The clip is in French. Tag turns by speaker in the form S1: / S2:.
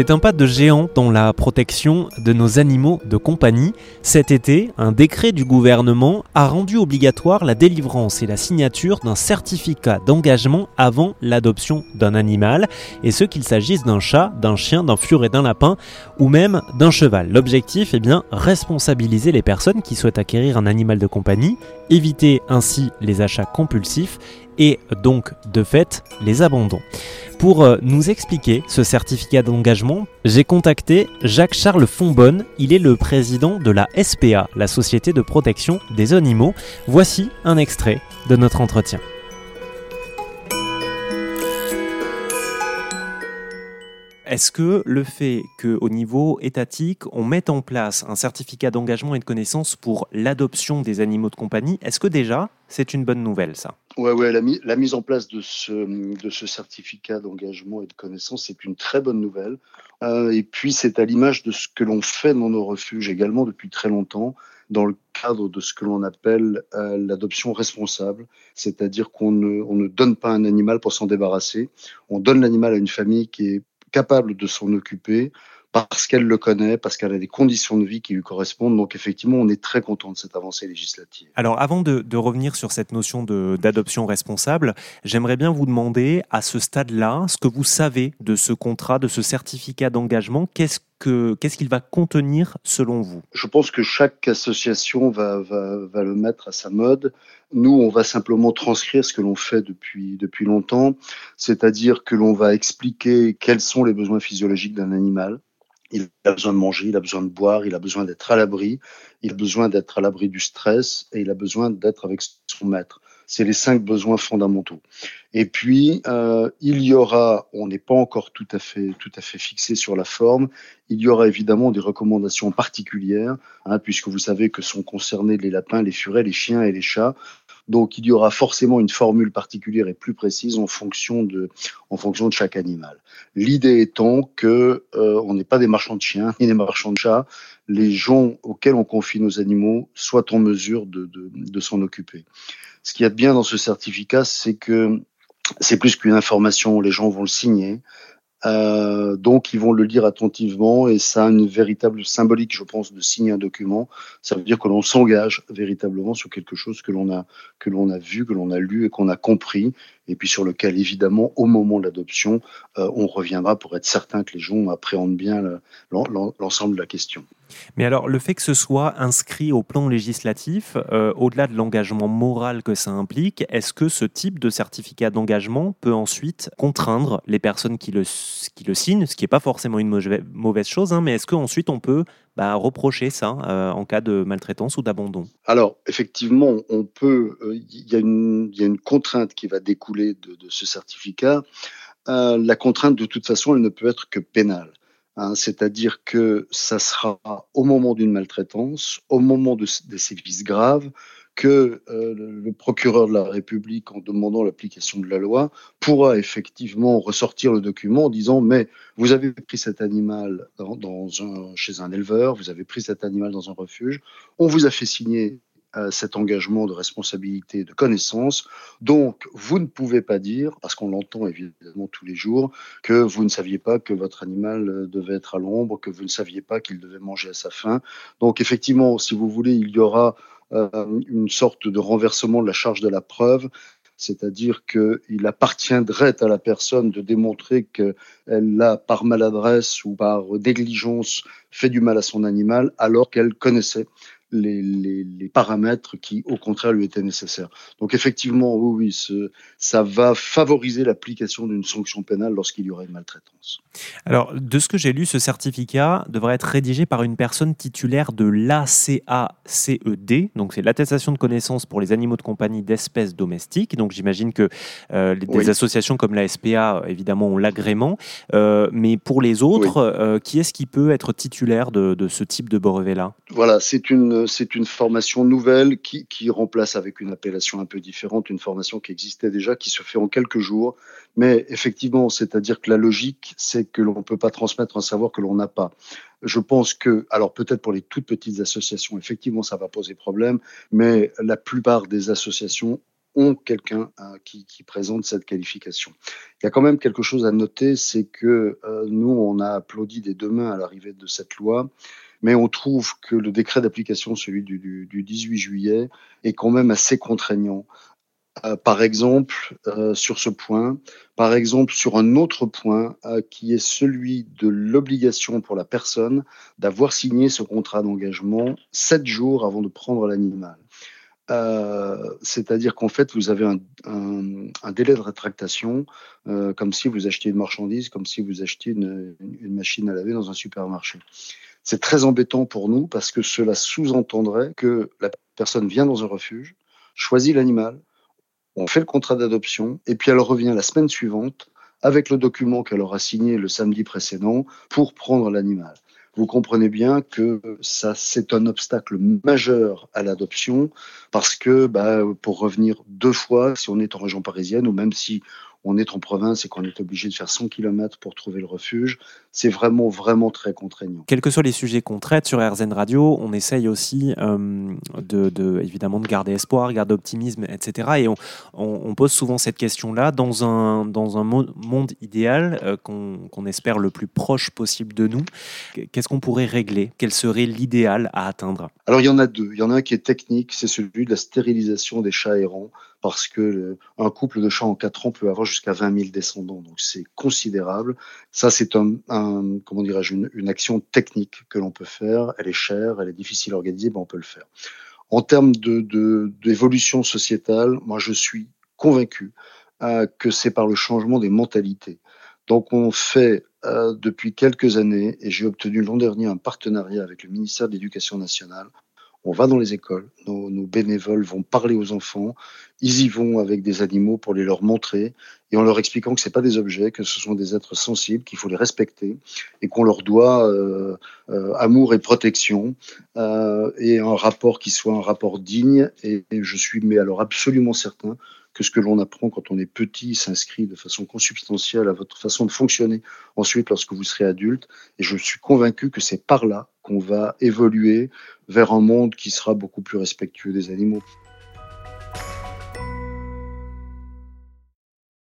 S1: C'est un pas de géant dans la protection de nos animaux de compagnie. Cet été, un décret du gouvernement a rendu obligatoire la délivrance et la signature d'un certificat d'engagement avant l'adoption d'un animal, et ce qu'il s'agisse d'un chat, d'un chien, d'un furet, d'un lapin ou même d'un cheval. L'objectif est bien responsabiliser les personnes qui souhaitent acquérir un animal de compagnie, éviter ainsi les achats compulsifs et donc de fait les abandons. Pour euh, nous expliquer ce certificat d'engagement, j'ai contacté Jacques-Charles Fonbonne. Il est le président de la SPA, la Société de protection des animaux. Voici un extrait de notre entretien. Est-ce que le fait qu'au niveau étatique, on mette en place un certificat d'engagement et de connaissance pour l'adoption des animaux de compagnie, est-ce que déjà c'est une bonne nouvelle ça?
S2: Ouais, ouais, la, mise en place de ce, certificat d'engagement et de connaissance, c'est une très bonne nouvelle. Euh, et puis, c'est à l'image de ce que l'on fait dans nos refuges également depuis très longtemps, dans le cadre de ce que l'on appelle euh, l'adoption responsable, c'est-à-dire qu'on ne, on ne donne pas un animal pour s'en débarrasser, on donne l'animal à une famille qui est capable de s'en occuper parce qu'elle le connaît, parce qu'elle a des conditions de vie qui lui correspondent. Donc effectivement, on est très content de cette avancée législative.
S1: Alors avant de, de revenir sur cette notion d'adoption responsable, j'aimerais bien vous demander à ce stade-là ce que vous savez de ce contrat, de ce certificat d'engagement. Qu'est-ce qu'est-ce qu'il va contenir selon vous?
S2: Je pense que chaque association va, va, va, le mettre à sa mode. Nous, on va simplement transcrire ce que l'on fait depuis, depuis longtemps, c'est-à-dire que l'on va expliquer quels sont les besoins physiologiques d'un animal, il a besoin de manger, il a besoin de boire, il a besoin d'être à l'abri, il a besoin d'être à l'abri du stress et il a besoin d'être avec son maître. C'est les cinq besoins fondamentaux. Et puis, euh, il y aura, on n'est pas encore tout à fait, tout à fait fixé sur la forme, il y aura évidemment des recommandations particulières, hein, puisque vous savez que sont concernés les lapins, les furets, les chiens et les chats. Donc, il y aura forcément une formule particulière et plus précise en fonction de, en fonction de chaque animal. L'idée étant que euh, on n'est pas des marchands de chiens ni des marchands de chats. Les gens auxquels on confie nos animaux soient en mesure de, de, de s'en occuper. Ce qu'il y a de bien dans ce certificat, c'est que c'est plus qu'une information. Les gens vont le signer. Euh, donc, ils vont le lire attentivement et ça a une véritable symbolique, je pense, de signer un document. Ça veut dire que l'on s'engage véritablement sur quelque chose que l'on a, que l'on a vu, que l'on a lu et qu'on a compris, et puis sur lequel, évidemment, au moment de l'adoption, euh, on reviendra pour être certain que les gens appréhendent bien l'ensemble de la question.
S1: Mais alors, le fait que ce soit inscrit au plan législatif, euh, au-delà de l'engagement moral que ça implique, est-ce que ce type de certificat d'engagement peut ensuite contraindre les personnes qui le, qui le signent, ce qui n'est pas forcément une mauvaise chose, hein, mais est-ce qu'ensuite on peut bah, reprocher ça euh, en cas de maltraitance ou d'abandon
S2: Alors, effectivement, on peut. Il euh, y, a une contrainte qui va découler de, ce certificat. la contrainte, de toute façon, elle ne peut être que pénale. Hein, c'est-à-dire que ça sera au moment d'une maltraitance, au moment de, des sévices graves, que euh, le procureur de la République, en demandant l'application de la loi, pourra effectivement ressortir le document en disant mais vous avez pris cet animal dans, un, chez un éleveur, vous avez pris cet animal dans un refuge, on vous a fait signer cet engagement de responsabilité, de connaissance. Donc, vous ne pouvez pas dire, parce qu'on l'entend évidemment tous les jours, que vous ne saviez pas que votre animal euh, devait être à l'ombre, que vous ne saviez pas qu'il devait manger à sa faim. Donc, effectivement, si vous voulez, il y aura euh, une sorte de renversement de la charge de la preuve c'est-à-dire qu'il appartiendrait à la personne de démontrer qu'elle a, par maladresse ou par négligence, fait du mal à son animal, alors qu'elle connaissait les, les, les, paramètres qui, au contraire, lui étaient nécessaires. Donc, effectivement, oui, oui ce, ça va favoriser l'application d'une sanction pénale lorsqu'il y aura une maltraitance.
S1: Alors, de ce que j'ai lu, ce certificat devrait être rédigé par une personne titulaire de l'ACACED, donc c'est l'attestation de connaissance pour les animaux de compagnie d'espèces domestiques. Donc, j'imagine que euh, des oui. associations comme la SPA, évidemment, ont l'agrément. Euh, mais pour les autres, oui. euh, qui est-ce qui peut être titulaire de, de ce type de brevet-là?
S2: Voilà, c'est une, c'est une formation nouvelle qui, remplace avec une appellation un peu différente une formation qui existait déjà, qui se fait en quelques jours. Mais effectivement, c'est-à-dire que la logique, c'est que l'on ne peut pas transmettre un savoir que l'on n'a pas. Je pense que, alors peut-être pour les toutes petites associations, effectivement, ça va poser problème, mais la plupart des associations ont quelqu'un qui, présente cette qualification. Il y a quand même quelque chose à noter, c'est que nous, on a applaudi des deux mains à l'arrivée de cette loi mais on trouve que le décret d'application, celui du, 18 juillet, est quand même assez contraignant. Euh, par exemple, euh, sur ce point, par exemple, sur un autre point euh, qui est celui de l'obligation pour la personne d'avoir signé ce contrat d'engagement sept jours avant de prendre l'animal. C'est-à-dire qu'en fait, vous avez un, délai de rétractation, comme si vous achetiez une marchandise, comme si vous achetiez une machine à laver dans un supermarché. C'est très embêtant pour nous parce que cela sous-entendrait que la personne vient dans un refuge, choisit l'animal, on fait le contrat d'adoption et puis elle revient la semaine suivante avec le document qu'elle aura signé le samedi précédent pour prendre l'animal. Vous comprenez bien que ça, c'est un obstacle majeur à l'adoption parce que, bah, pour revenir deux fois, si on est en région parisienne ou même si on est en province et qu'on est obligé de faire 100 km pour trouver le refuge, c'est vraiment, vraiment très contraignant.
S1: Quels que soient les sujets qu'on traite sur RZN Radio, on essaye aussi euh, de, évidemment de garder espoir, garder optimisme, etc. Et on, pose souvent cette question-là dans un, dans un monde idéal euh, qu'on espère le plus proche possible de nous. Qu'est-ce qu'on pourrait régler? Quel serait l'idéal à atteindre?
S2: Alors il y en a deux. Il y en a un qui est technique, c'est celui de la stérilisation des chats errants parce que un couple de chats en 4 ans peut avoir jusqu'à 20 000 descendants, donc c'est considérable. Ça, c'est un, comment dirais-je, une, action technique que l'on peut faire. Elle est chère, elle est difficile à organiser, mais on peut le faire. En termes d'évolution sociétale, moi, je suis convaincu euh, que c'est par le changement des mentalités. Donc, on fait euh, depuis quelques années, et j'ai obtenu l'an dernier un partenariat avec le ministère de l'Éducation nationale on va dans les écoles, nos, bénévoles vont parler aux enfants, ils y vont avec des animaux pour les leur montrer et en leur expliquant que ce pas des objets, que ce sont des êtres sensibles, qu'il faut les respecter et qu'on leur doit euh, euh, amour et protection euh, et un rapport qui soit un rapport digne. Et, et je suis mais alors absolument certain que ce que l'on apprend quand on est petit s'inscrit de façon consubstantielle à votre façon de fonctionner ensuite lorsque vous serez adulte. Et je suis convaincu que c'est par là qu'on va évoluer vers un monde qui sera beaucoup plus respectueux des animaux.